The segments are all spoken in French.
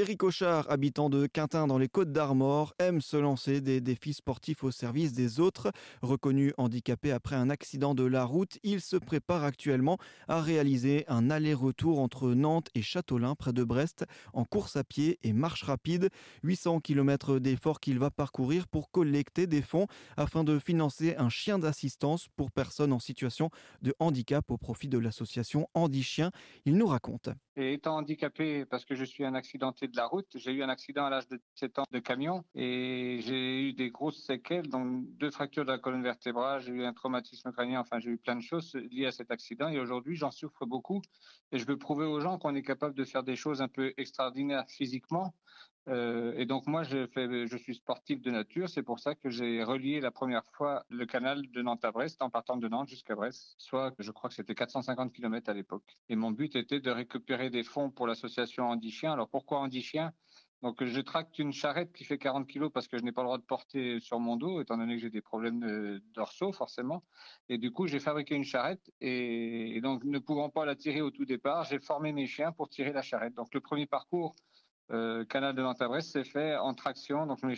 Éric Auchard, habitant de Quintin dans les Côtes d'Armor, aime se lancer des défis sportifs au service des autres. Reconnu handicapé après un accident de la route, il se prépare actuellement à réaliser un aller-retour entre Nantes et Châteaulin près de Brest en course à pied et marche rapide. 800 km d'efforts qu'il va parcourir pour collecter des fonds afin de financer un chien d'assistance pour personnes en situation de handicap au profit de l'association Handi Chien. Il nous raconte. Et étant handicapé parce que je suis un accidenté de la route, j'ai eu un accident à l'âge de 7 ans de camion et j'ai eu des grosses séquelles, donc deux fractures de la colonne vertébrale, j'ai eu un traumatisme crânien, enfin j'ai eu plein de choses liées à cet accident et aujourd'hui j'en souffre beaucoup et je veux prouver aux gens qu'on est capable de faire des choses un peu extraordinaires physiquement. Euh, et donc moi je, suis sportif de nature, c'est pour ça que j'ai relié la première fois le canal de Nantes à Brest en partant de Nantes jusqu'à Brest, soit je crois que c'était 450 km à l'époque. Et mon but était de récupérer des fonds pour l'association Andy Chien. Alors pourquoi Andy Chien? Donc je tracte une charrette qui fait 40 kilos parce que je n'ai pas le droit de porter sur mon dos, étant donné que j'ai des problèmes dorsaux forcément. Et du coup, j'ai fabriqué une charrette et, donc ne pouvant pas la tirer au tout départ, j'ai formé mes chiens pour tirer la charrette. Donc le premier parcours euh, canal de Brest s'est fait en traction. Donc mes,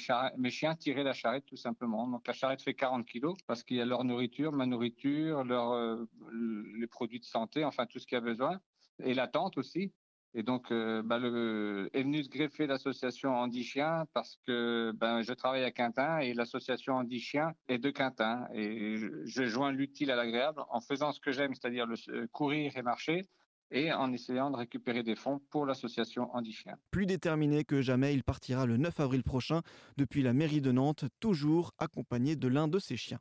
chiens tiraient la charrette tout simplement. Donc la charrette fait 40 kilos parce qu'il y a leur nourriture, ma nourriture, leur, euh, les produits de santé, enfin tout ce qu'il y a besoin et la tente aussi. Et donc, euh, bah, est venu se greffer l'association Andy Chien parce que ben, je travaille à Quintin et l'association Andy Chien est de Quintin. Et je, joins l'utile à l'agréable en faisant ce que j'aime, c'est-à-dire courir et marcher et en essayant de récupérer des fonds pour l'association Andy Chien. Plus déterminé que jamais, il partira le 9 avril prochain depuis la mairie de Nantes, toujours accompagné de l'un de ses chiens.